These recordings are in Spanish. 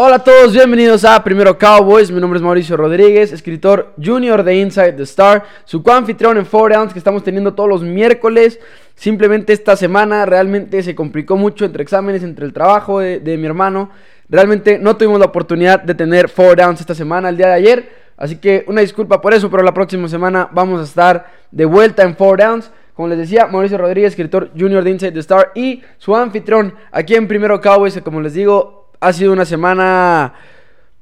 Hola a todos, bienvenidos a Primero Cowboys. Mi nombre es Mauricio Rodríguez, escritor junior de Inside the Star, su coanfitrión en Four Downs que estamos teniendo todos los miércoles. Simplemente esta semana realmente se complicó mucho entre exámenes, entre el trabajo de, mi hermano. Realmente no tuvimos la oportunidad de tener Four Downs esta semana, el día de ayer. Así que una disculpa por eso, pero la próxima semana vamos a estar de vuelta en Four Downs. Como les decía, Mauricio Rodríguez, escritor junior de Inside the Star y su anfitrión aquí en Primero Cowboys, como les digo, ha sido una semana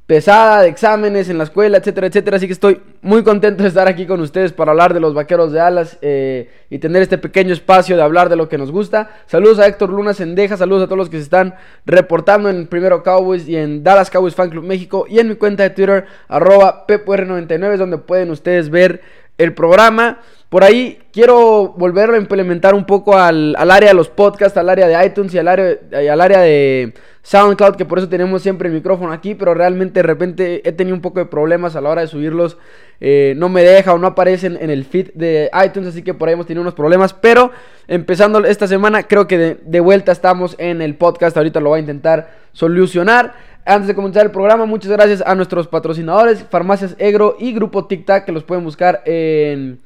pesada de exámenes en la escuela, etcétera, etcétera. Así que estoy muy contento de estar aquí con ustedes para hablar de los vaqueros de alas eh, y tener este pequeño espacio de hablar de lo que nos gusta. Saludos a Héctor Luna Sendeja, saludos a todos los que se están reportando en Primero Cowboys y en Dallas Cowboys Fan Club México y en mi cuenta de Twitter, arroba PepR99, es donde pueden ustedes ver el programa. Por ahí quiero volverlo a implementar un poco al, área de los podcasts, al área de iTunes y al área, al área de SoundCloud, que por eso tenemos siempre el micrófono aquí, pero realmente de repente he tenido un poco de problemas a la hora de subirlos. Eh, no me deja o no aparecen en el feed de iTunes, así que por ahí hemos tenido unos problemas. Pero empezando esta semana, creo que de, de vuelta estamos en el podcast. Ahorita lo voy a intentar solucionar. Antes de comenzar el programa, muchas gracias a nuestros patrocinadores, Farmacias Egro y Grupo Tic Tac, que los pueden buscar en,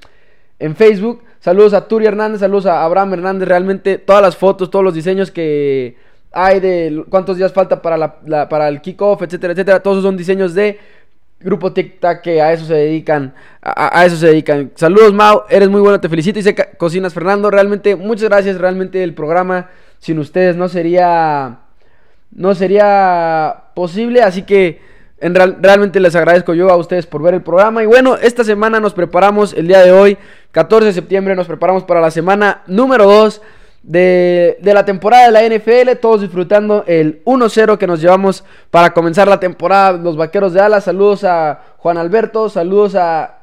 en Facebook. Saludos a Turi Hernández, saludos a Abraham Hernández. Realmente todas las fotos, todos los diseños que hay de cuántos días falta para, la, para el kickoff, etcétera, etcétera. Todos son diseños de Grupo Tic Tac que a eso se dedican. A, eso se dedican. Saludos, Mau. Eres muy bueno, te felicito. Y sé cocinas, Fernando. Realmente, muchas gracias. Realmente el programa sin ustedes no sería no sería posible. Así que en realmente les agradezco yo a ustedes por ver el programa. Y bueno, esta semana nos preparamos, el día de hoy, 14 de septiembre, nos preparamos para la semana número 2 de, de la temporada de la NFL. Todos disfrutando el 1-0 que nos llevamos para comenzar la temporada. Los Vaqueros de Alas. Saludos a Juan Alberto, saludos a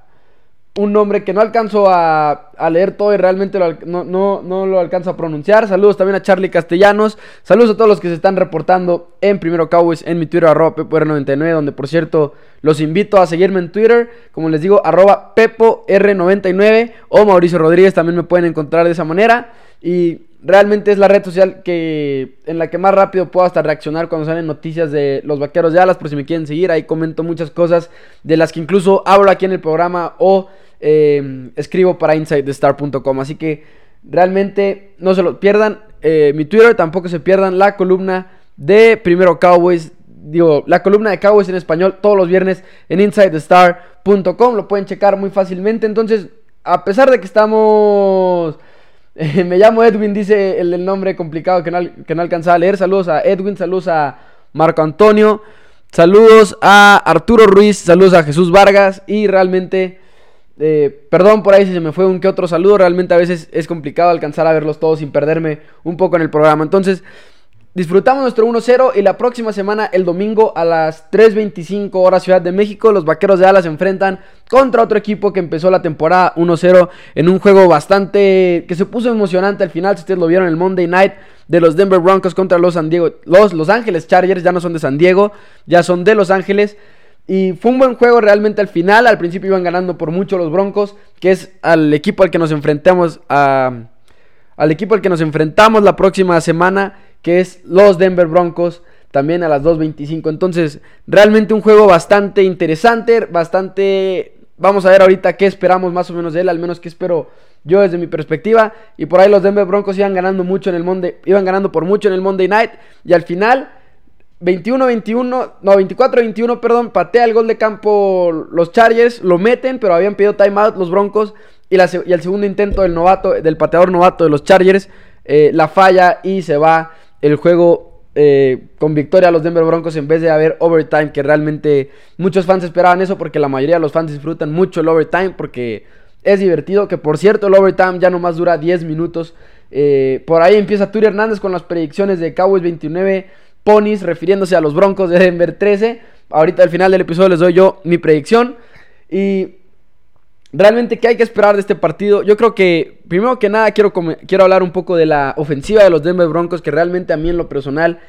un nombre que no alcanzo a, leer todo y realmente no, no, lo alcanzo a pronunciar. Saludos también a Charlie Castellanos. Saludos a todos los que se están reportando en Primero Cowboys en mi Twitter, arroba PepoR99, donde por cierto los invito a seguirme en Twitter. Como les digo, arroba PepoR99 o Mauricio Rodríguez también me pueden encontrar de esa manera. Y realmente es la red social que en la que más rápido puedo hasta reaccionar cuando salen noticias de los vaqueros de alas. Por si me quieren seguir, ahí comento muchas cosas de las que incluso hablo aquí en el programa o eh, escribo para InsideTheStar.com. Así que realmente no se lo pierdan. Eh, mi Twitter tampoco se pierdan la columna de Primero Cowboys. Digo, la columna de Cowboys en español todos los viernes en InsideTheStar.com. Lo pueden checar muy fácilmente. Entonces, a pesar de que estamos... me llamo Edwin, dice el, nombre complicado que no, que no alcanzaba a leer. Saludos a Edwin, saludos a Marco Antonio, saludos a Arturo Ruiz, saludos a Jesús Vargas y realmente eh, perdón por ahí si se me fue un que otro saludo. Realmente a veces es complicado alcanzar a verlos todos sin perderme un poco en el programa. Entonces, disfrutamos nuestro 1-0 y la próxima semana, el domingo a las 3.25 horas Ciudad de México, los Vaqueros de Alas se enfrentan contra otro equipo que empezó la temporada 1-0 en un juego bastante que se puso emocionante al final. Si ustedes lo vieron el Monday Night de los Denver Broncos contra los San Diego, los Los Ángeles Chargers, ya no son de San Diego, ya son de Los Ángeles. Y fue un buen juego realmente al final. Al principio iban ganando por mucho los Broncos, que es al equipo al que nos enfrentamos al equipo al que nos enfrentamos la próxima semana, que es los Denver Broncos, también a las 2.25. Entonces, realmente un juego bastante interesante, bastante... Vamos a ver ahorita qué esperamos más o menos de él, al menos qué espero yo desde mi perspectiva. Y por ahí los Denver Broncos iban ganando mucho en el Monday, iban ganando por mucho en el Monday Night. Y al final 21-21, no, 24-21, perdón, patea el gol de campo los Chargers, lo meten, pero habían pedido timeout los Broncos y, el segundo intento del novato, del pateador novato de los Chargers, eh, la falla y se va el juego eh, con victoria a los Denver Broncos en vez de haber overtime, que realmente muchos fans esperaban eso porque la mayoría de los fans disfrutan mucho el overtime porque es divertido, que por cierto el overtime ya nomás dura 10 minutos. Eh, por ahí empieza Turi Hernández con las predicciones de Cowboys 29. Ponies, refiriéndose a los Broncos de Denver 13. Ahorita al final del episodio les doy yo mi predicción. Y realmente, ¿qué hay que esperar de este partido? Yo creo que, primero que nada, quiero, quiero hablar un poco de la ofensiva de los Denver Broncos, que realmente a mí en lo personal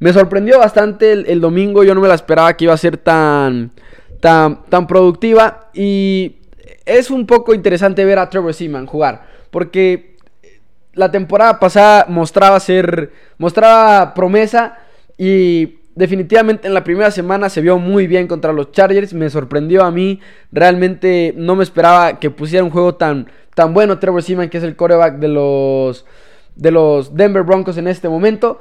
me sorprendió bastante el, domingo. Yo no me la esperaba que iba a ser tan, tan, tan productiva. Y es un poco interesante ver a Trevor Seaman jugar, porque la temporada pasada mostraba ser, mostraba promesa y definitivamente en la primera semana se vio muy bien contra los Chargers. Me sorprendió a mí. Realmente no me esperaba que pusiera un juego tan, tan bueno Trevor Seaman, que es el coreback de los, de los Denver Broncos en este momento.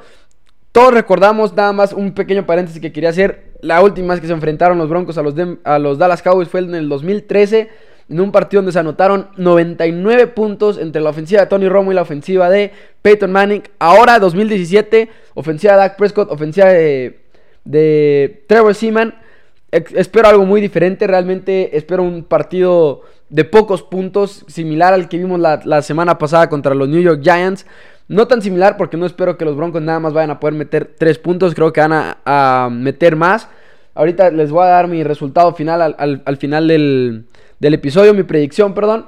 Todos recordamos, nada más un pequeño paréntesis que quería hacer. La última vez que se enfrentaron los Broncos a los, a los Dallas Cowboys fue en el 2013 en un partido donde se anotaron 99 puntos entre la ofensiva de Tony Romo y la ofensiva de Peyton Manning. Ahora, 2017, ofensiva de Dak Prescott, ofensiva de, de Trevor Seaman. Espero algo muy diferente, realmente espero un partido de pocos puntos, similar al que vimos la, semana pasada contra los New York Giants. No tan similar porque no espero que los Broncos nada más vayan a poder meter 3 puntos, creo que van a, meter más. Ahorita les voy a dar mi resultado final al final del, del episodio, mi predicción, perdón.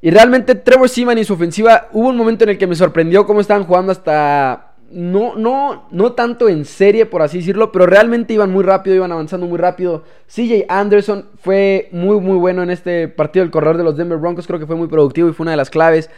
Y realmente Trevor Seaman y su ofensiva, hubo un momento en el que me sorprendió cómo estaban jugando hasta... No, no, no tanto en serie, por así decirlo, pero realmente iban muy rápido, iban avanzando muy rápido. CJ Anderson fue muy, muy bueno en este partido del corredor de los Denver Broncos. Creo que fue muy productivo y fue una de las claves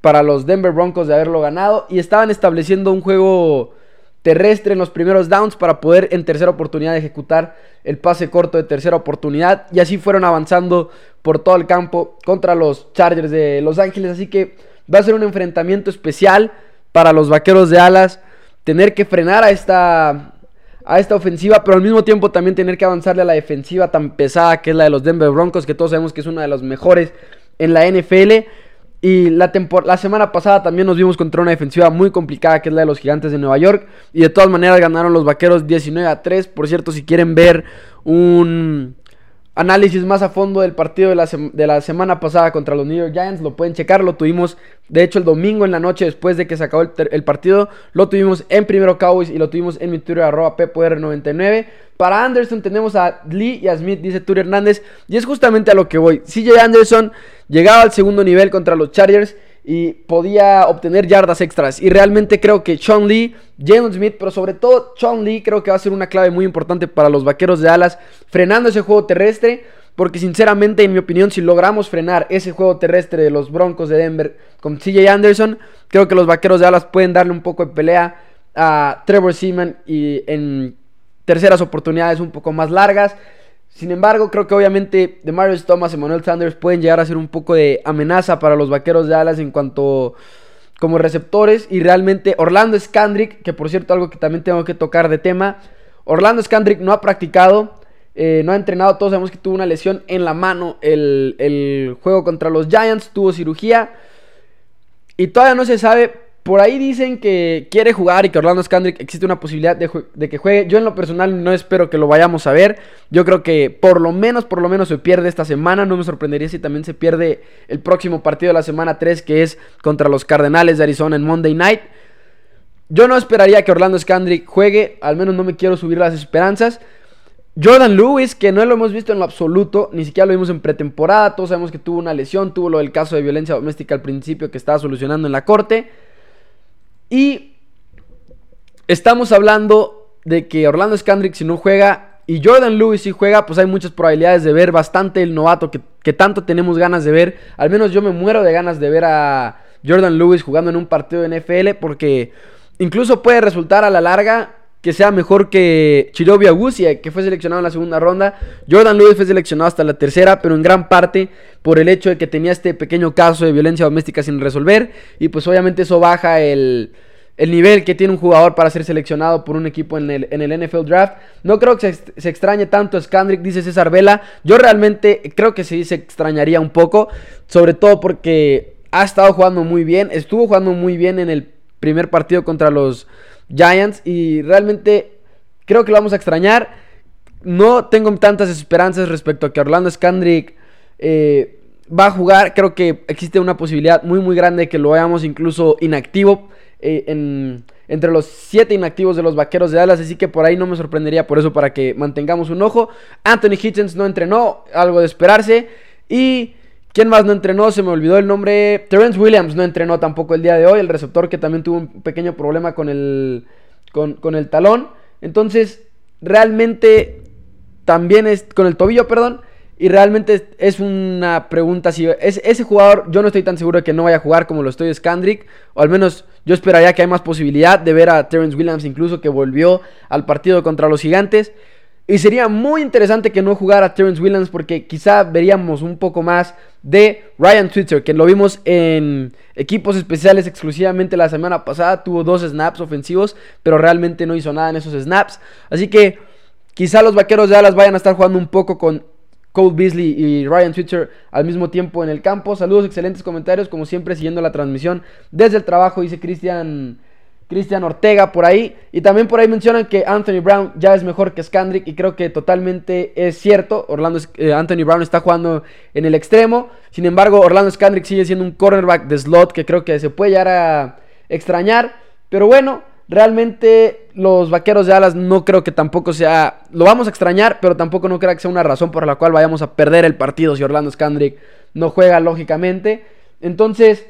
para los Denver Broncos de haberlo ganado. Y estaban estableciendo un juego terrestre en los primeros downs para poder en tercera oportunidad ejecutar el pase corto de tercera oportunidad. Y así fueron avanzando por todo el campo contra los Chargers de Los Ángeles. Así que va a ser un enfrentamiento especial para los Vaqueros de Alas. Tener que frenar a esta, a esta ofensiva, pero al mismo tiempo también tener que avanzarle a la defensiva tan pesada que es la de los Denver Broncos, que todos sabemos que es una de las mejores en la NFL. Y la, la semana pasada también nos vimos contra una defensiva muy complicada que es la de los Gigantes de Nueva York. Y de todas maneras ganaron los Vaqueros 19 a 3. Por cierto, si quieren ver un análisis más a fondo del partido de la, de la, semana pasada contra los New York Giants, lo pueden checar. Lo tuvimos, de hecho, el domingo en la noche después de que se acabó el, partido. Lo tuvimos en Primero Cowboys y lo tuvimos en mi Twitter arroba 99 Para Anderson tenemos a Lee y a Smith, dice Turi Hernández. Y es justamente a lo que voy. CJ Anderson llegaba al segundo nivel contra los Chargers y podía obtener yardas extras. Y realmente creo que Sean Lee, Jalen Smith, pero sobre todo Sean Lee, creo que va a ser una clave muy importante para los vaqueros de Alas, frenando ese juego terrestre. Porque sinceramente, en mi opinión, si logramos frenar ese juego terrestre de los Broncos de Denver con CJ Anderson, creo que los vaqueros de Alas pueden darle un poco de pelea a Trevor Seaman y en terceras oportunidades un poco más largas. Sin embargo, creo que obviamente de Marius Thomas y Manuel Sanders pueden llegar a ser un poco de amenaza para los vaqueros de Alas en cuanto como receptores. Y realmente Orlando Scandrick, que por cierto, algo que también tengo que tocar de tema. Orlando Scandrick no ha practicado, eh, no ha entrenado. Todos sabemos que tuvo una lesión en la mano el, el juego contra los Giants, tuvo cirugía. Y todavía no se sabe por ahí dicen que quiere jugar y que Orlando Scandrick existe una posibilidad de, que juegue. Yo en lo personal no espero que lo vayamos a ver. Yo creo que por lo menos, por lo menos se pierde esta semana. No me sorprendería si también se pierde el próximo partido de la semana 3 que es contra los Cardenales de Arizona en Monday Night. Yo no esperaría que Orlando Scandrick juegue. Al menos no me quiero subir las esperanzas. Jordan Lewis, que no lo hemos visto en lo absoluto, ni siquiera lo vimos en pretemporada. Todos sabemos que tuvo una lesión, tuvo lo del caso de violencia doméstica al principio que estaba solucionando en la corte. Y estamos hablando de que Orlando Scandrick si no juega y Jordan Lewis si juega, pues hay muchas probabilidades de ver bastante el novato que, tanto tenemos ganas de ver. Al menos yo me muero de ganas de ver a Jordan Lewis jugando en un partido de NFL porque incluso puede resultar a la larga que sea mejor que Chirobi Agusia, que fue seleccionado en la segunda ronda. Jordan Lewis fue seleccionado hasta la tercera, pero en gran parte por el hecho de que tenía este pequeño caso de violencia doméstica sin resolver. Y pues obviamente eso baja el, nivel que tiene un jugador para ser seleccionado por un equipo en el, en el NFL Draft. No creo que se, extrañe tanto a Skandrick, dice César Vela. Yo realmente creo que sí se extrañaría un poco, sobre todo porque ha estado jugando muy bien, estuvo jugando muy bien en el primer partido contra los Giants y realmente creo que lo vamos a extrañar. No tengo tantas esperanzas respecto a que Orlando Skandrick eh, va a jugar. Creo que existe una posibilidad muy muy grande de que lo veamos incluso inactivo eh, entre los siete inactivos de los Vaqueros de Dallas. Así que por ahí no me sorprendería por eso para que mantengamos un ojo. Anthony Hitchens no entrenó, algo de esperarse. Y... ¿Quién más no entrenó? Se me olvidó el nombre. Terence Williams no entrenó tampoco el día de hoy. El receptor que también tuvo un pequeño problema con el, con, el talón. Entonces, realmente también es con el tobillo, perdón. Y realmente es una pregunta si es, ese jugador, yo no estoy tan seguro de que no vaya a jugar como lo estoy Skandrick. O al menos Yo esperaría que hay más posibilidad de ver a Terrence Williams incluso que volvió al partido contra los gigantes. Y sería muy interesante que no jugara Terrence Williams porque quizá veríamos un poco más de Ryan Twitter, que lo vimos en equipos especiales exclusivamente la semana pasada. Tuvo dos snaps ofensivos, pero realmente no hizo nada en esos snaps. Así que quizá los vaqueros de Dallas vayan a estar jugando un poco con Cole Beasley y Ryan Twitter al mismo tiempo en el campo. Saludos, excelentes comentarios, como siempre, siguiendo la transmisión desde el trabajo, dice Cristian. Cristian Ortega por ahí. Y también por ahí mencionan que Anthony Brown ya es mejor que Scandrick. Y creo que totalmente es cierto. Orlando, eh, Anthony Brown está jugando en el extremo. Sin embargo, Orlando Scandrick sigue siendo un cornerback de slot que creo que se puede llegar a extrañar. Pero bueno, realmente los vaqueros de alas no creo que tampoco sea. Lo vamos a extrañar, pero tampoco no creo que sea una razón por la cual vayamos a perder el partido si Orlando Scandrick no juega lógicamente. Entonces.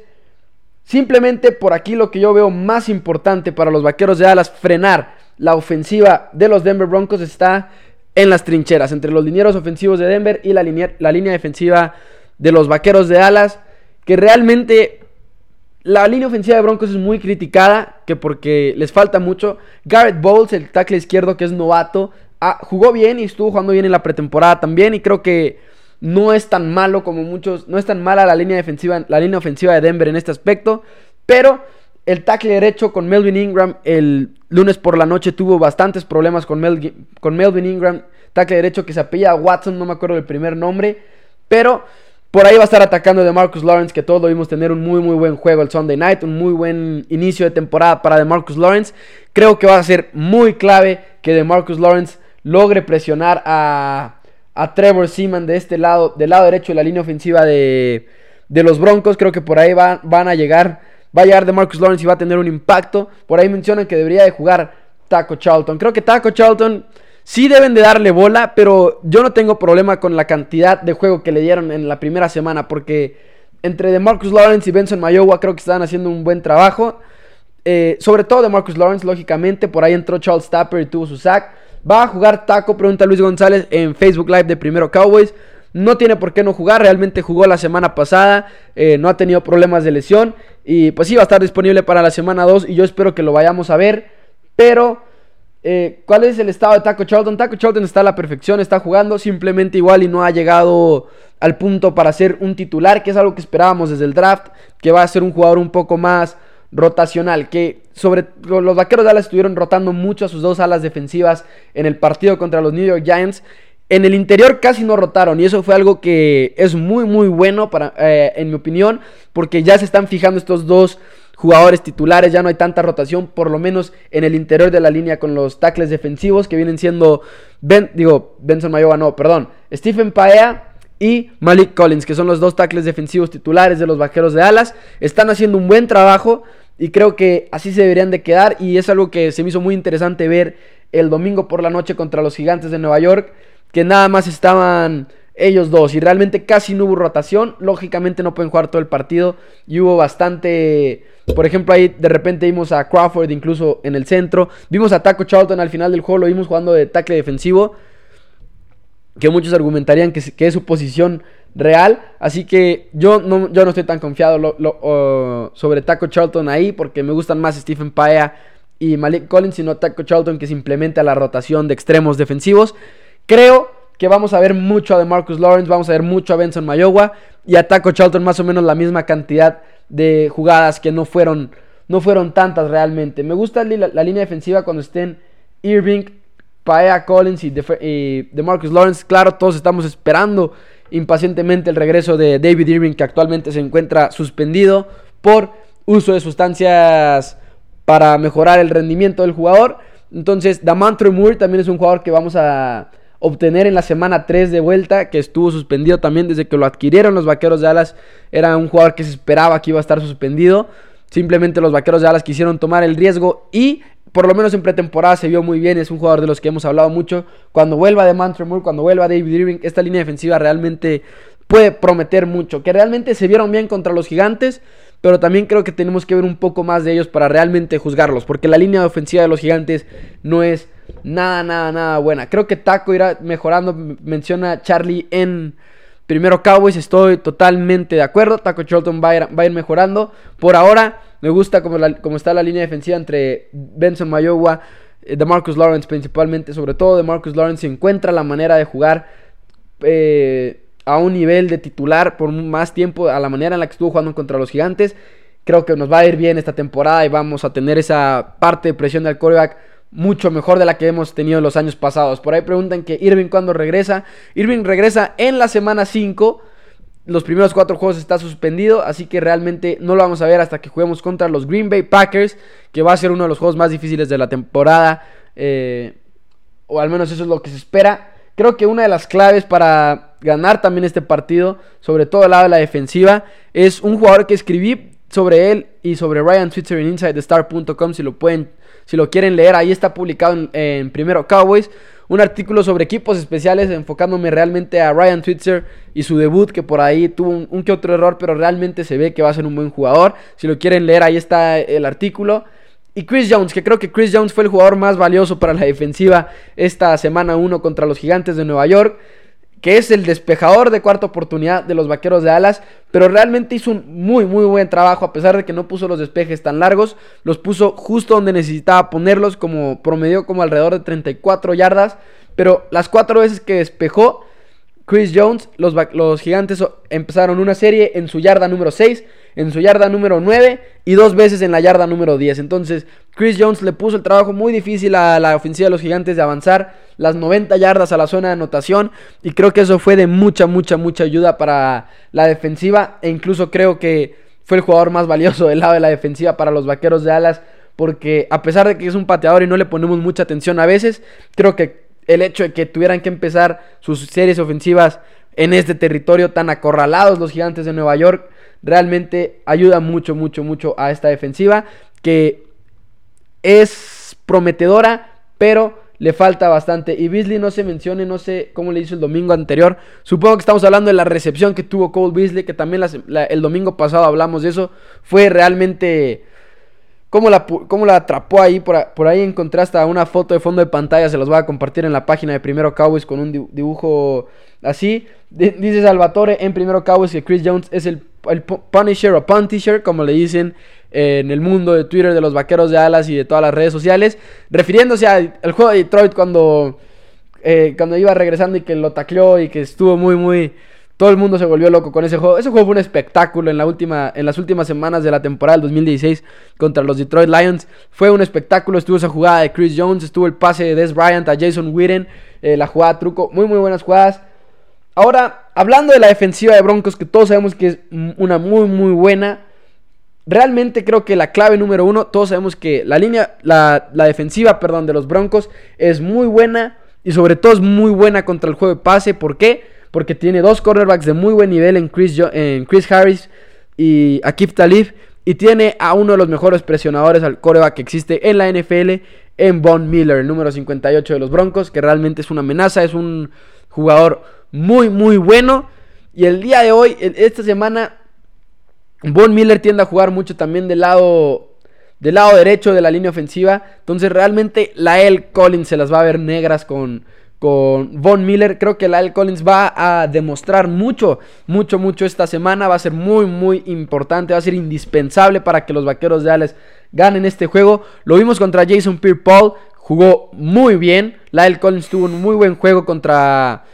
Simplemente por aquí lo que yo veo más importante para los Vaqueros de Dallas, frenar la ofensiva de los Denver Broncos está en las trincheras, entre los linieros ofensivos de Denver y la línea, defensiva de los Vaqueros de Dallas, que realmente la línea ofensiva de Broncos es muy criticada, que porque les falta mucho. Garrett Bowles, el tackle izquierdo que es novato, ah, jugó bien y estuvo jugando bien en la pretemporada también y creo que no es tan malo como muchos, no es tan mala la línea defensiva, la línea ofensiva de Denver en este aspecto, pero el tackle derecho con Melvin Ingram el lunes por la noche tuvo bastantes problemas con, con Melvin Ingram, tackle derecho que se apellida Watson, no me acuerdo del primer nombre, pero por ahí va a estar atacando de Marcus Lawrence, que todos lo vimos tener un muy muy buen juego el Sunday Night, un muy buen inicio de temporada para de Marcus Lawrence. Creo que va a ser muy clave que de Marcus Lawrence logre presionar a a Trevor Seaman de este lado, del lado derecho de la línea ofensiva de, de los Broncos. Creo que por ahí van, a llegar. Va a llegar de Marcus Lawrence y va a tener un impacto. Por ahí mencionan que debería de jugar Taco Charlton. Creo que Taco Charlton sí deben de darle bola, pero yo no tengo problema con la cantidad de juego que le dieron en la primera semana, porque entre de Marcus Lawrence y Benson Mayowa creo que están haciendo un buen trabajo. Eh, sobre todo de Marcus Lawrence, lógicamente. Por ahí entró Charles Tapper y tuvo su sack. ¿Va a jugar Taco? Pregunta Luis González en Facebook Live de Primero Cowboys. No tiene por qué no jugar, realmente jugó la semana pasada, eh, no ha tenido problemas de lesión y pues sí va a estar disponible para la semana 2 y yo espero que lo vayamos a ver. Pero, eh, ¿cuál es el estado de Taco Charlton? Taco Charlton está a la perfección, está jugando simplemente igual y no ha llegado al punto para ser un titular, que es algo que esperábamos desde el draft, que va a ser un jugador un poco más rotacional, que sobre los vaqueros de Dallas estuvieron rotando mucho a sus dos alas defensivas en el partido contra los New York Giants. En el interior casi no rotaron y eso fue algo que es muy muy bueno para, eh, en mi opinión, porque ya se están fijando estos dos jugadores titulares, ya no hay tanta rotación, por lo menos en el interior de la línea con los tackles defensivos que vienen siendo, ben, digo, Benson no, perdón, Stephen Paea y Malik Collins, que son los dos tackles defensivos titulares de los Vaqueros de Alas. Están haciendo un buen trabajo. Y creo que así se deberían de quedar. Y es algo que se me hizo muy interesante ver el domingo por la noche contra los gigantes de Nueva York. Que nada más estaban ellos dos. Y realmente casi no hubo rotación. Lógicamente no pueden jugar todo el partido. Y hubo bastante... Por ejemplo, ahí de repente vimos a Crawford incluso en el centro. Vimos a Taco Charlton al final del juego. Lo vimos jugando de tackle defensivo. Que muchos argumentarían que, que es su posición real. Así que yo no, yo no estoy tan confiado sobre Taco Charlton ahí porque me gustan más Stephen Paea y Malik Collins, sino Taco Charlton que se implementa la rotación de extremos defensivos. Creo que vamos a ver mucho a de Marcus Lawrence, vamos a ver mucho a Benson Mayowa y a Taco Charlton más o menos la misma cantidad de jugadas que no fueron, no fueron tantas realmente. Me gusta la, línea defensiva cuando estén Irving, Paea, Collins y de, y de Marcus Lawrence. Claro, todos estamos esperando impacientemente el regreso de David Irving, que actualmente se encuentra suspendido por uso de sustancias para mejorar el rendimiento del jugador. Entonces, Damantre Moore también es un jugador que vamos a obtener en la semana 3 de vuelta, que estuvo suspendido también desde que lo adquirieron los Vaqueros de Alas. Era un jugador que se esperaba que iba a estar suspendido. Simplemente los Vaqueros de Alas quisieron tomar el riesgo y por lo menos en pretemporada se vio muy bien, es un jugador de los que hemos hablado mucho. Cuando vuelva de Mantre Moore, cuando vuelva David Irving, esta línea defensiva realmente puede prometer mucho. Que realmente se vieron bien contra los gigantes, pero también creo que tenemos que ver un poco más de ellos para realmente juzgarlos, porque la línea ofensiva de los gigantes no es nada, nada, nada buena. Creo que Taco irá mejorando, menciona Charlie en primero Cowboys, estoy totalmente de acuerdo. Taco Charlton va a ir, va a ir mejorando. Por ahora Me gusta como, está la línea defensiva entre Benson Mayowa, eh, de Marcus Lawrence principalmente, sobre todo de Marcus Lawrence, encuentra la manera de jugar eh, a un nivel de titular por más tiempo, a la manera en la que estuvo jugando contra los gigantes. Creo que nos va a ir bien esta temporada y vamos a tener esa parte de presión del coreback mucho mejor de la que hemos tenido en los años pasados. Por ahí preguntan que Irving cuando regresa. Irving regresa en la semana 5. Los primeros cuatro juegos está suspendido, así que realmente no lo vamos a ver hasta que juguemos contra los Green Bay Packers, que va a ser uno de los juegos más difíciles de la temporada, eh, o al menos eso es lo que se espera. Creo que una de las claves para ganar también este partido, sobre todo al lado de la defensiva, es un jugador que escribí sobre él y sobre Ryan Switzer en InsideTheStar.com, si lo pueden, si lo quieren leer, ahí está publicado en primero Cowboys un artículo sobre equipos especiales enfocándome realmente a Ryan Switzer y su debut que por ahí tuvo un, que otro error pero realmente se ve que va a ser un buen jugador. Si lo quieren leer ahí está el artículo. Y Chris Jones, que creo que Chris Jones fue el jugador más valioso para la defensiva esta semana 1 contra los Gigantes de Nueva York que es el despejador de cuarta oportunidad de los Vaqueros de Alas, pero realmente hizo un muy muy buen trabajo a pesar de que no puso los despejes tan largos, los puso justo donde necesitaba ponerlos, como promedió como alrededor de 34 yardas, pero las cuatro veces que despejó Chris Jones, los, los gigantes empezaron una serie en su yarda número 6, en su yarda número 9 y dos veces en la yarda número 10. Entonces, Chris Jones le puso el trabajo muy difícil a la ofensiva de los gigantes de avanzar las 90 yardas a la zona de anotación. Y creo que eso fue de mucha, mucha, mucha ayuda para la defensiva. E incluso creo que fue el jugador más valioso del lado de la defensiva para los vaqueros de alas. Porque a pesar de que es un pateador y no le ponemos mucha atención a veces, creo que el hecho de que tuvieran que empezar sus series ofensivas en este territorio tan acorralados los gigantes de Nueva York realmente ayuda mucho, mucho, mucho a esta defensiva que es prometedora, pero le falta bastante. Y Beasley no se mencione, no sé cómo le hizo el domingo anterior. Supongo que estamos hablando de la recepción que tuvo Cole Beasley, que también el domingo pasado hablamos de eso. Fue realmente... ¿Cómo la, cómo la atrapó ahí? Por, por, ahí encontré hasta una foto de fondo de pantalla. Se los voy a compartir en la página de Primero Cowboys con un dibujo así. dice Salvatore en Primero Cowboys que Chris Jones es el el Punisher o Puntisher, como le dicen en el mundo de Twitter de los vaqueros de alas y de todas las redes sociales, refiriéndose al juego de Detroit cuando, eh, cuando iba regresando y que lo tacleó y que estuvo muy, muy... Todo el mundo se volvió loco con ese juego. Ese juego fue un espectáculo en, la última, en las últimas semanas de la temporada del 2016 contra los Detroit Lions. Fue un espectáculo. Estuvo esa jugada de Chris Jones, estuvo el pase de Des Bryant a Jason Witten, eh, la jugada truco. Muy, muy buenas jugadas. Ahora, hablando de la defensiva de Broncos, que todos sabemos que es una muy, muy buena. Realmente creo que la clave número uno, todos sabemos que la línea, la, defensiva, perdón, de los Broncos es muy buena y sobre todo es muy buena contra el juego de pase. ¿Por qué? Porque tiene dos cornerbacks de muy buen nivel en Chris, en Chris Harris y Akif Talib. Y tiene a uno de los mejores presionadores al coreback que existe en la NFL, en Von Miller, el número 58 de los Broncos, que realmente es una amenaza, es un jugador muy, muy bueno. Y el día de hoy, esta semana, Von Miller tiende a jugar mucho también del lado, del lado derecho de la línea ofensiva. Entonces realmente la L. Collins se las va a ver negras con, con Von Miller. Creo que la L. Collins va a demostrar mucho, mucho, mucho esta semana. Va a ser muy, muy importante. Va a ser indispensable para que los vaqueros de Alex ganen este juego. Lo vimos contra Jason Pierre Paul. Jugó muy bien. Lyle Collins tuvo un muy buen juego contra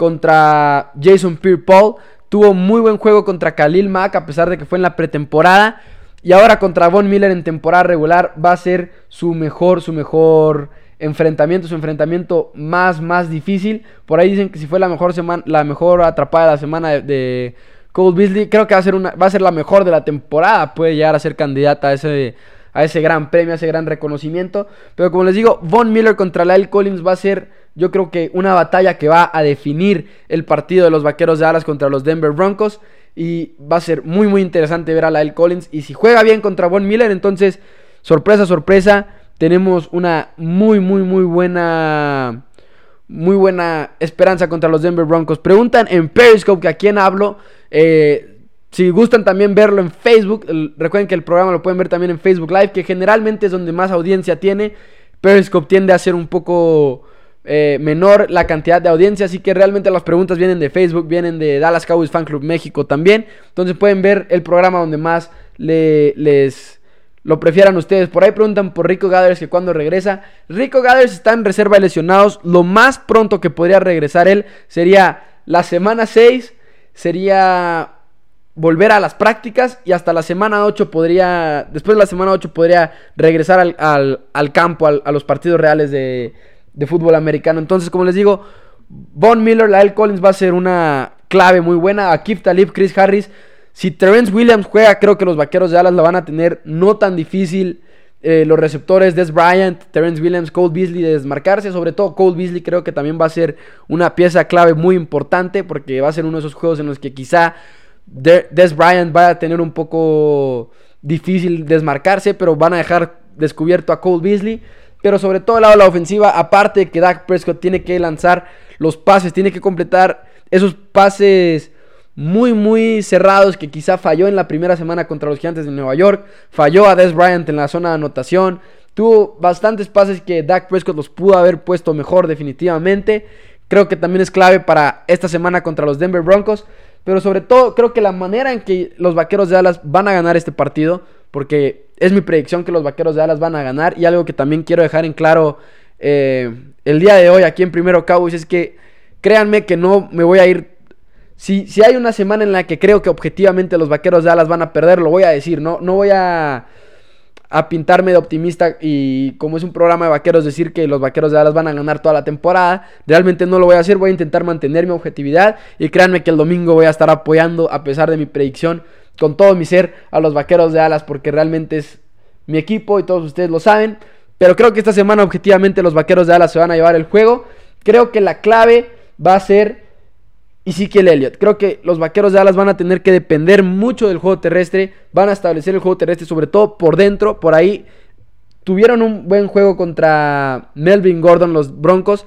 contra Jason Pierre-Paul. Tuvo muy buen juego contra Khalil Mack a pesar de que fue en la pretemporada. Y ahora contra Von Miller en temporada regular va a ser su mejor, su mejor enfrentamiento, su enfrentamiento más, más difícil. Por ahí dicen que si fue la mejor semana, la mejor atrapada de la semana de, Cole Beasley, creo que va a ser una, va a ser la mejor de la temporada. Puede llegar a ser candidata a ese, a ese gran premio, a ese gran reconocimiento. Pero como les digo, Von Miller contra Lyle Collins va a ser yo creo que una batalla que va a definir el partido de los Vaqueros de Dallas contra los Denver Broncos. Y va a ser muy muy interesante ver a Lyle Collins. Y si juega bien contra Von Miller, entonces, sorpresa, sorpresa, tenemos una muy muy muy buena... Muy buena esperanza contra los Denver Broncos. Preguntan en Periscope que a quién hablo. Eh, si gustan también verlo en Facebook, recuerden que el programa lo pueden ver también en Facebook Live, que generalmente es donde más audiencia tiene. Periscope tiende a ser un poco eh, menor la cantidad de audiencia. Así que realmente las preguntas vienen de Facebook, vienen de Dallas Cowboys Fan Club México también. Entonces pueden ver el programa donde más les, lo prefieran ustedes. Por ahí preguntan por Rico Gathers que cuando regresa. Rico Gathers está en reserva de lesionados. Lo más pronto que podría regresar él sería la semana 6. Sería volver a las prácticas y hasta la semana 8 podría, después de la semana 8 podría regresar al, campo, a los partidos reales de, de, fútbol americano. Entonces, como les digo, Von Miller, Lyle Collins va a ser una clave muy buena. Akif Talib, Chris Harris si Terence Williams juega, creo que los vaqueros de Alas la van a tener no tan difícil. Eh, los receptores, Des Bryant, Terence Williams, Cole Beasley de desmarcarse. Sobre todo Cole Beasley creo que también va a ser una pieza clave muy importante porque va a ser uno de esos juegos en los que quizá Des Bryant va a tener un poco difícil desmarcarse, pero van a dejar descubierto a Cole Beasley. Pero sobre todo el lado de la ofensiva, aparte de que Dak Prescott tiene que lanzar los pases, tiene que completar esos pases muy, muy cerrados que quizá falló en la primera semana contra los Gigantes de Nueva York. Falló a Des Bryant en la zona de anotación. Tuvo bastantes pases que Dak Prescott los pudo haber puesto mejor definitivamente. Creo que también es clave para esta semana contra los Denver Broncos. Pero sobre todo creo que la manera en que los Vaqueros de Dallas van a ganar este partido. Porque es mi predicción que los Vaqueros de Dallas van a ganar. Y algo que también quiero dejar en claro eh, el día de hoy aquí en Primero Cowboys es que créanme que no me voy a ir si, hay una semana en la que creo que objetivamente los vaqueros de Dallas van a perder, lo voy a decir. No, no voy a, a pintarme de optimista y como es un programa de vaqueros decir que los vaqueros de Dallas van a ganar toda la temporada. Realmente no lo voy a hacer, voy a intentar mantener mi objetividad y créanme que el domingo voy a estar apoyando a pesar de mi predicción con todo mi ser a los vaqueros de Dallas porque realmente es mi equipo y todos ustedes lo saben. Pero creo que esta semana objetivamente los vaqueros de Dallas se van a llevar el juego. Creo que la clave va a ser Ezekiel Elliott. Creo que los vaqueros de Dallas van a tener que depender mucho del juego terrestre. Van a establecer el juego terrestre, sobre todo por dentro. Por ahí tuvieron un buen juego contra Melvin Gordon, los Broncos.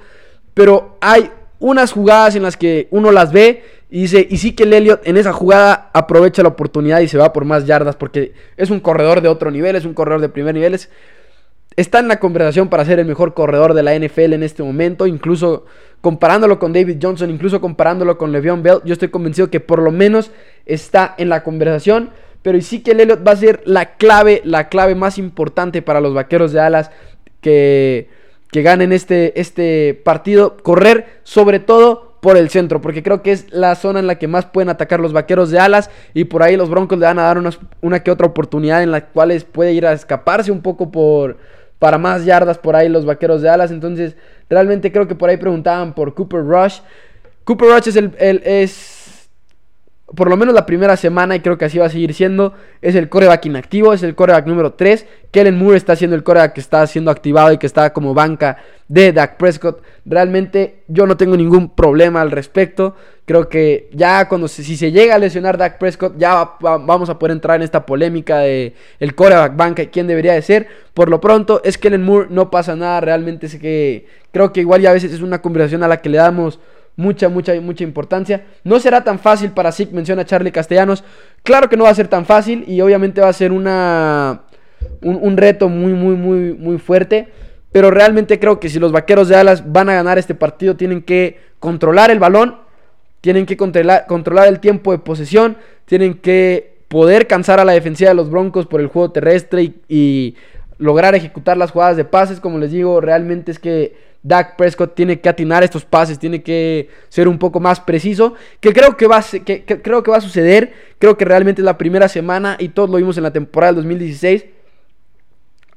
Pero hay unas jugadas en las que uno las ve y dice: Ezekiel Elliott en esa jugada aprovecha la oportunidad y se va por más yardas. Porque es un corredor de otro nivel, es un corredor de primer nivel. Está en la conversación para ser el mejor corredor de la NFL en este momento. Incluso comparándolo con David Johnson, incluso comparándolo con Le'Veon Bell, yo estoy convencido que por lo menos está en la conversación. Pero sí que Elliott va a ser la clave, la clave más importante para los vaqueros de alas que, que ganen este, este partido. Correr sobre todo por el centro, porque creo que es la zona en la que más pueden atacar los vaqueros de alas y por ahí los broncos le van a dar una que otra oportunidad en la cual puede ir a escaparse un poco por, para más yardas por ahí los vaqueros de alas. Entonces, realmente creo que por ahí preguntaban por Cooper Rush. Cooper Rush es el, es por lo menos la primera semana, y creo que así va a seguir siendo, es el coreback inactivo, es el coreback número 3. Kellen Moore está siendo el coreback que está siendo activado y que está como banca de Dak Prescott. Realmente yo no tengo ningún problema al respecto. Creo que ya cuando si se llega a lesionar Dak Prescott, ya vamos a poder entrar en esta polémica de el coreback banca y quién debería de ser. Por lo pronto, es Kellen Moore, no pasa nada. Realmente es que creo que igual ya a veces es una conversación a la que le damos mucha, mucha, mucha importancia. No será tan fácil para SIC, menciona Charlie Castellanos. Claro que no va a ser tan fácil y obviamente va a ser una, un, un reto muy, muy, muy, muy fuerte. Pero realmente creo que si los vaqueros de Alas van a ganar este partido, tienen que controlar el balón tienen que controlar, el tiempo de posesión, tienen que poder cansar a la defensiva de los Broncos por el juego terrestre y, lograr ejecutar las jugadas de pases. Como les digo, realmente es que Dak Prescott tiene que atinar estos pases, tiene que ser un poco más preciso, que creo que va a, que, creo que va a suceder. Creo que realmente es la primera semana y todos lo vimos en la temporada del 2016.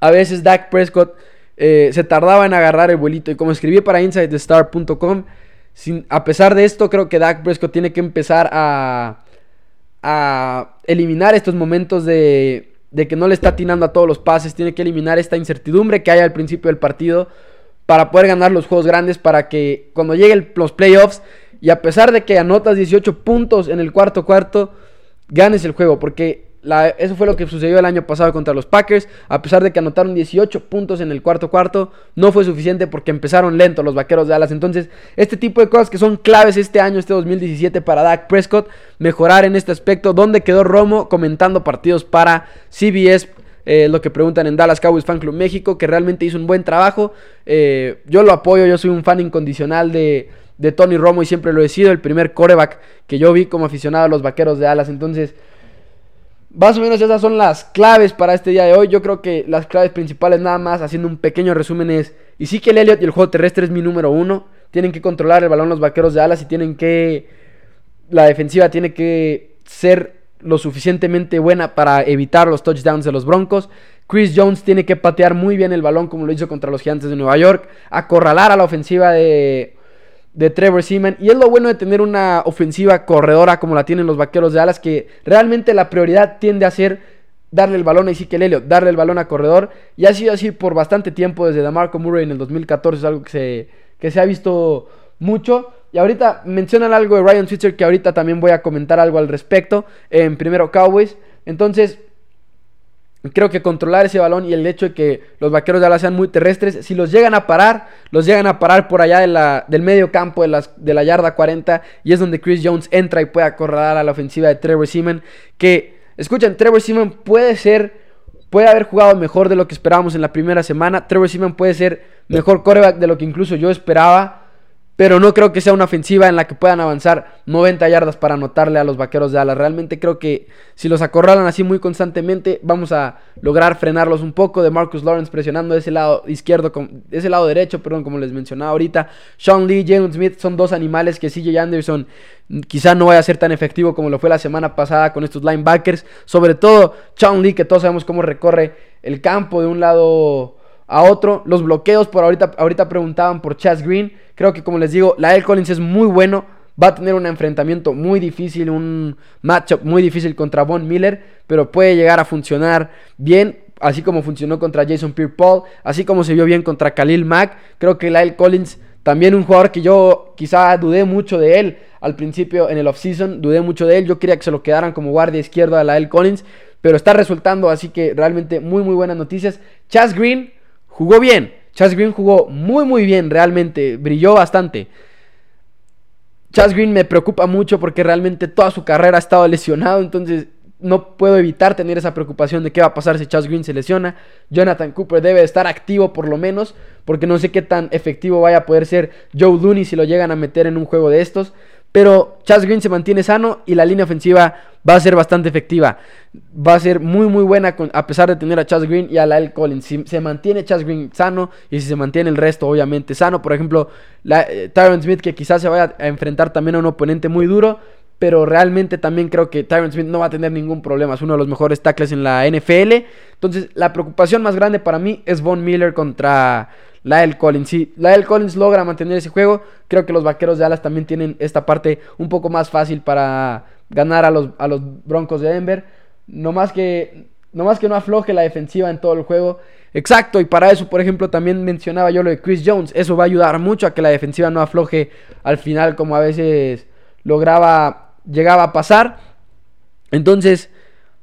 A veces Dak Prescott eh, se tardaba en agarrar el vuelito y como escribí para InsideTheStar.com a pesar de esto, creo que Dak Prescott tiene que empezar a, a eliminar estos momentos de, de que no le está atinando a todos los pases. Tiene que eliminar esta incertidumbre que hay al principio del partido para poder ganar los juegos grandes, para que cuando lleguen los playoffs y a pesar de que anotas 18 puntos en el cuarto cuarto, ganes el juego, porque eso fue lo que sucedió el año pasado contra los Packers. A pesar de que anotaron 18 puntos en el cuarto cuarto, no fue suficiente porque empezaron lento los vaqueros de Dallas. Entonces, este tipo de cosas que son claves este año, este 2017, para Dak Prescott, mejorar en este aspecto. ¿Dónde quedó Romo comentando partidos para CBS? Eh, lo que preguntan en Dallas Cowboys Fan Club México, que realmente hizo un buen trabajo. Eh, yo lo apoyo, yo soy un fan incondicional de, de Tony Romo y siempre lo he sido. El primer coreback que yo vi como aficionado a los vaqueros de Dallas. Entonces más o menos esas son las claves para este día de hoy. Yo creo que las claves principales, nada más haciendo un pequeño resumen, es: y sí que el Elliot y el juego terrestre es mi número uno. Tienen que controlar el balón los vaqueros de alas y tienen que. La defensiva tiene que ser lo suficientemente buena para evitar los touchdowns de los Broncos. Chris Jones tiene que patear muy bien el balón como lo hizo contra los Gigantes de Nueva York, acorralar a la ofensiva de, de Trevor Seaman. Y es lo bueno de tener una ofensiva corredora como la tienen los Vaqueros de Alas, que realmente la prioridad tiende a ser darle el balón a Ezekiel Elliott, darle el balón a corredor. Y ha sido así por bastante tiempo, desde DeMarco Murray en el 2014, es algo que se, que se ha visto mucho. Y ahorita mencionan algo de Ryan Switzer que ahorita también voy a comentar algo al respecto. En primero Cowboys. Entonces, creo que controlar ese balón y el hecho de que los vaqueros de ala sean muy terrestres, si los llegan a parar, los llegan a parar por allá del medio campo de, las, de la yarda 40 y es donde Chris Jones entra y puede acorralar a la ofensiva de Trevor Seaman. Que, escuchen, Trevor Seaman puede ser, puede haber jugado mejor de lo que esperábamos en la primera semana. Trevor Seaman puede ser mejor coreback de lo que incluso yo esperaba. Pero no creo que sea una ofensiva en la que puedan avanzar 90 yardas para anotarle a los vaqueros de alas. Realmente creo que si los acorralan así muy constantemente, vamos a lograr frenarlos un poco. De Marcus Lawrence presionando ese lado izquierdo, ese lado derecho, perdón, como les mencionaba ahorita. Sean Lee, Jalen Smith son dos animales que CJ Anderson quizá no vaya a ser tan efectivo como lo fue la semana pasada con estos linebackers. Sobre todo Sean Lee, que todos sabemos cómo recorre el campo de un lado a otro. Los bloqueos, por ahorita, ahorita preguntaban por Chas Green. Creo que como les digo, la L. Collins es muy bueno. Va a tener un enfrentamiento muy difícil, un matchup muy difícil contra Von Miller, pero puede llegar a funcionar bien, así como funcionó contra Jason Pierre-Paul, así como se vio bien contra Khalil Mack. Creo que Lyle Collins, también un jugador que yo quizá dudé mucho de él al principio en el offseason, dudé mucho de él. Yo quería que se lo quedaran como guardia izquierdo a Lyle Collins, pero está resultando, así que realmente muy, muy buenas noticias. Chas Green, Jugó bien. Chas Green jugó muy muy bien, realmente. Brilló bastante. Chas Green me preocupa mucho porque realmente toda su carrera ha estado lesionado. Entonces no puedo evitar tener esa preocupación de qué va a pasar si Chas Green se lesiona. Jonathan Cooper debe estar activo por lo menos. Porque no sé qué tan efectivo vaya a poder ser Joe Looney si lo llegan a meter en un juego de estos. Pero Chas Green se mantiene sano y la línea ofensiva va a ser bastante efectiva. Va a ser muy muy buena a pesar de tener a Chas Green y a la L. Collins. Si se mantiene Chas Green sano y si se mantiene el resto obviamente sano. Por ejemplo, eh, Tyron Smith que quizás se vaya a enfrentar también a un oponente muy duro. Pero realmente también creo que Tyron Smith no va a tener ningún problema. Es uno de los mejores tackles en la NFL. Entonces la preocupación más grande para mí es Von Miller contra Lyle Collins. Si Lyle Collins logra mantener ese juego, creo que los vaqueros de alas también tienen esta parte un poco más fácil para ganar a los, a los Broncos de Denver. No más, que, no más que no afloje la defensiva en todo el juego. Exacto, y para eso, por ejemplo, también mencionaba yo lo de Chris Jones. Eso va a ayudar mucho a que la defensiva no afloje al final, como a veces lograba, llegaba a pasar. Entonces,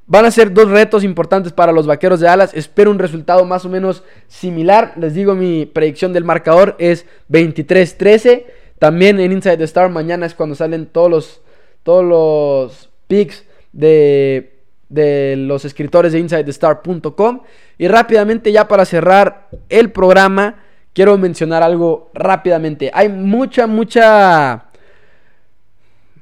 Van a ser dos retos importantes para los vaqueros de alas. Espero un resultado más o menos similar. Les digo, mi predicción del marcador es 23-13. También en Inside the Star mañana es cuando salen todos los, todos los picks de, de los escritores de InsideTheStar.com. Y rápidamente ya para cerrar el programa, quiero mencionar algo rápidamente. Hay mucha, mucha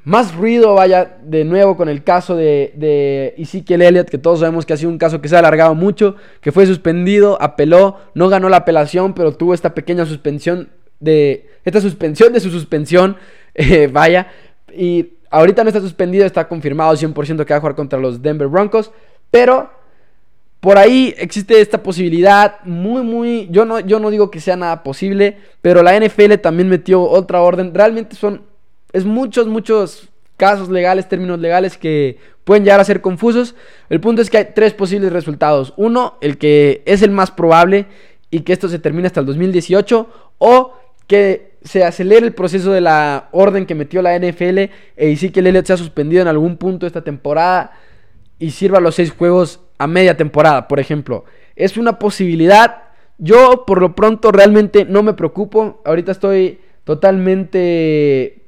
más ruido, vaya, de nuevo con el caso de, de Ezekiel Elliott, que todos sabemos que ha sido un caso que se ha alargado mucho, que fue suspendido, apeló, no ganó la apelación, pero tuvo esta pequeña suspensión de, esta suspensión de su suspensión, eh, vaya, y ahorita no está suspendido, está confirmado 100% que va a jugar contra los Denver Broncos, pero por ahí existe esta posibilidad muy, muy, yo no, yo no digo que sea nada posible, pero la NFL también metió otra orden, realmente son es muchos, muchos casos legales, términos legales que pueden llegar a ser confusos. El punto es que hay tres posibles resultados. Uno, el que es el más probable y que esto se termine hasta el 2018 o que se acelere el proceso de la orden que metió la NFL e sí que el Elliot sea suspendido en algún punto esta temporada y sirva los seis juegos a media temporada, por ejemplo. Es una posibilidad. Yo por lo pronto realmente no me preocupo. Ahorita estoy totalmente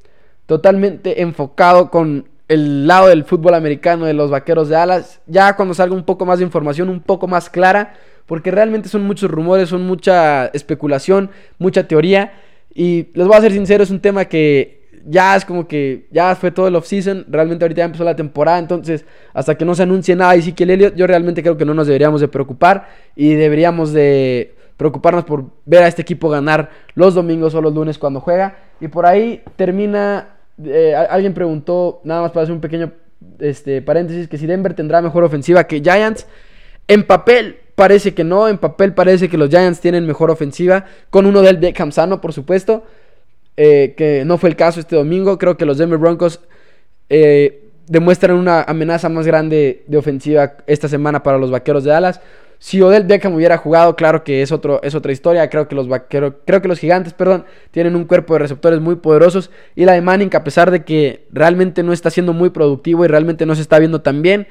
totalmente enfocado con el lado del fútbol americano de los vaqueros de alas. Ya cuando salga un poco más de información, un poco más clara, porque realmente son muchos rumores, son mucha especulación, mucha teoría. Y les voy a ser sincero, es un tema que ya es como que ya fue todo el off-season, realmente ahorita ya empezó la temporada, entonces hasta que no se anuncie nada y el Elliott, yo realmente creo que no nos deberíamos de preocupar y deberíamos de preocuparnos por ver a este equipo ganar los domingos o los lunes cuando juega. Y por ahí termina, eh, alguien preguntó, nada más para hacer un pequeño este, paréntesis, que si Denver tendrá mejor ofensiva que Giants. En papel parece que no, en papel parece que los Giants tienen mejor ofensiva, con uno del Beckham sano, por supuesto, eh, que no fue el caso este domingo. Creo que los Denver Broncos eh, demuestran una amenaza más grande de ofensiva esta semana para los Vaqueros de Dallas. Si Odell Beckham hubiera jugado, claro que es, otro, es otra historia. Creo que los vaqueros, creo que los gigantes, perdón, tienen un cuerpo de receptores muy poderosos. Y la de Manning, a pesar de que realmente no está siendo muy productivo y realmente no se está viendo tan bien,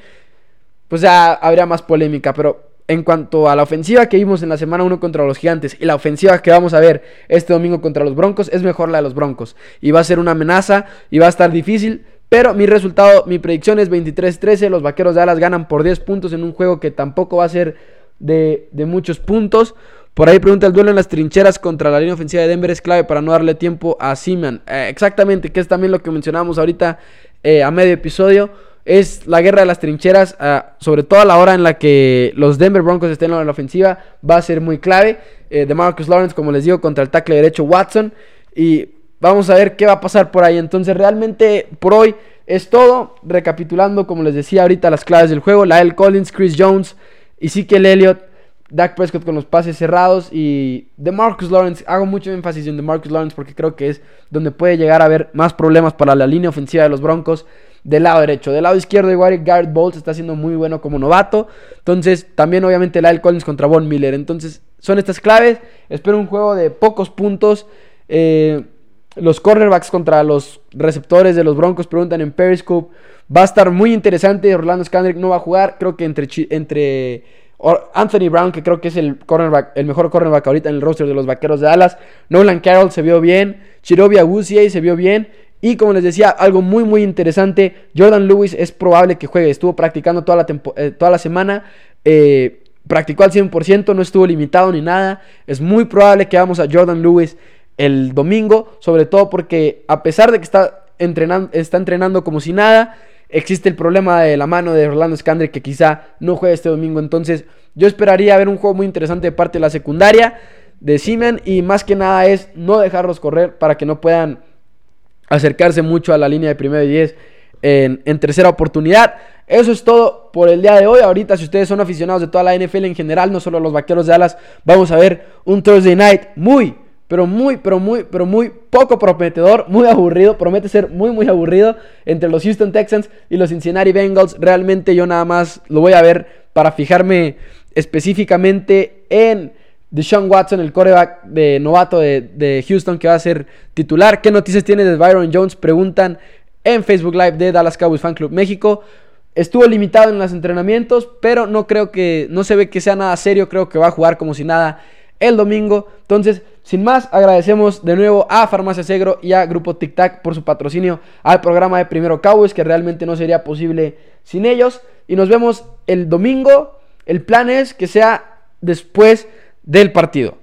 pues ya habría más polémica. Pero en cuanto a la ofensiva que vimos en la semana 1 contra los Gigantes y la ofensiva que vamos a ver este domingo contra los Broncos, es mejor la de los Broncos. Y va a ser una amenaza y va a estar difícil. Pero mi resultado, mi predicción es 23-13. Los Vaqueros de Alas ganan por 10 puntos en un juego que tampoco va a ser de, muchos puntos. Por ahí pregunta el duelo en las trincheras contra la línea ofensiva de Denver es clave para no darle tiempo a Seaman. Eh, exactamente, que es también lo que mencionamos ahorita eh, a medio episodio. Es la guerra de las trincheras, ah, sobre todo a la hora en la que los Denver Broncos estén en la ofensiva, va a ser muy clave. Eh, de Marcus Lawrence, como les digo, contra el tackle derecho Watson. Y vamos a ver qué va a pasar por ahí. Entonces, realmente por hoy es todo. Recapitulando, como les decía ahorita, las claves del juego: Lael Collins, Chris Jones. Y sí que el Elliott, Dak Prescott con los pases cerrados y de Marcus Lawrence. Hago mucho énfasis en de Marcus Lawrence porque creo que es donde puede llegar a haber más problemas para la línea ofensiva de los Broncos del lado derecho. Del lado izquierdo, igual Garrett Bowles está siendo muy bueno como novato. Entonces, también obviamente Lyle Collins contra Von Miller. Entonces, son estas claves. Espero un juego de pocos puntos. Eh, los cornerbacks contra los receptores de los Broncos preguntan en Periscope. Va a estar muy interesante. Orlando Scandrick no va a jugar. Creo que entre, entre Anthony Brown, que creo que es el, cornerback, el mejor cornerback ahorita en el roster de los Vaqueros de Dallas. Nolan Carroll se vio bien. Chirobi Awuzie se vio bien. Y como les decía, algo muy muy interesante. Jordan Lewis es probable que juegue. Estuvo practicando toda la, eh, toda la semana. Eh, practicó al 100%, no estuvo limitado ni nada. Es muy probable que vamos a Jordan Lewis el domingo. Sobre todo porque a pesar de que está entrenando, está entrenando como si nada existe el problema de la mano de Orlando Scandrick que quizá no juegue este domingo. Entonces, yo esperaría ver un juego muy interesante de parte de la secundaria de Simen y más que nada es no dejarlos correr para que no puedan acercarse mucho a la línea de primero y 10 en, en, tercera oportunidad. Eso es todo por el día de hoy. Ahorita, si ustedes son aficionados de toda la NFL en general, no solo los vaqueros de alas, vamos a ver un Thursday night muy, pero muy, pero muy, pero muy poco prometedor, muy aburrido, promete ser muy, muy aburrido entre los Houston Texans y los Cincinnati Bengals. Realmente yo nada más lo voy a ver para fijarme específicamente en Deshaun Watson, el coreback de novato de, Houston que va a ser titular. ¿Qué noticias tiene de Byron Jones? Preguntan en Facebook Live de Dallas Cowboys Fan Club México. Estuvo limitado en los entrenamientos, pero no creo que, no se ve que sea nada serio, creo que va a jugar como si nada el domingo. Entonces, sin más, agradecemos de nuevo a Farmacia Segro y a Grupo Tic Tac por su patrocinio al programa de Primero Cowboys, que realmente no sería posible sin ellos. Y nos vemos el domingo. El plan es que sea después del partido.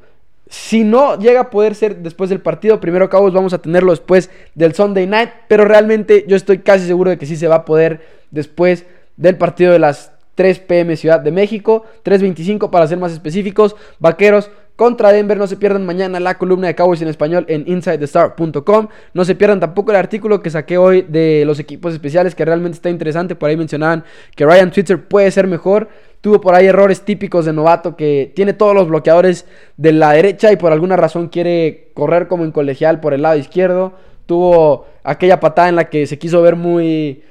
Si no llega a poder ser después del partido, primero Cowboys vamos a tenerlo después del Sunday Night, pero realmente yo estoy casi seguro de que sí se va a poder después del partido de las 3 pm Ciudad de México, 3.25 para ser más específicos. Vaqueros contra Denver. No se pierdan mañana la columna de Cowboys en español en InsideTheStar.com. No se pierdan tampoco el artículo que saqué hoy de los equipos especiales, que realmente está interesante. Por ahí mencionaban que Ryan Twitter puede ser mejor. Tuvo por ahí errores típicos de novato que tiene todos los bloqueadores de la derecha y por alguna razón quiere correr como en colegial por el lado izquierdo. Tuvo aquella patada en la que se quiso ver muy,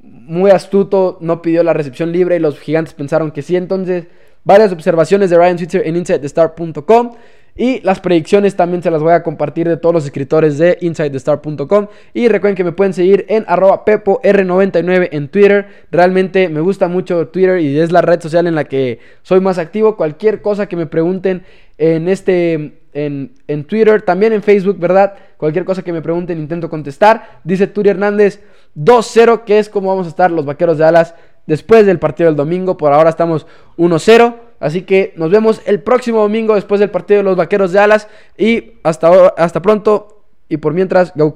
muy astuto, no pidió la recepción libre y los gigantes pensaron que sí. Entonces varias observaciones de Ryan Switzer en InsideTheStar.com. Y las predicciones también se las voy a compartir de todos los escritores de InsideTheStar.com. Y recuerden que me pueden seguir en arroba PepoR99 en Twitter. Realmente me gusta mucho Twitter y es la red social en la que soy más activo. Cualquier cosa que me pregunten en este. En, en Twitter, también en Facebook, ¿verdad? Cualquier cosa que me pregunten intento contestar. Dice Turi Hernández 2-0, que es como vamos a estar los vaqueros de alas después del partido del domingo. Por ahora estamos 1-0. Así que nos vemos el próximo domingo después del partido de los Vaqueros de Alas. Y hasta, hasta pronto. Y por mientras, Go.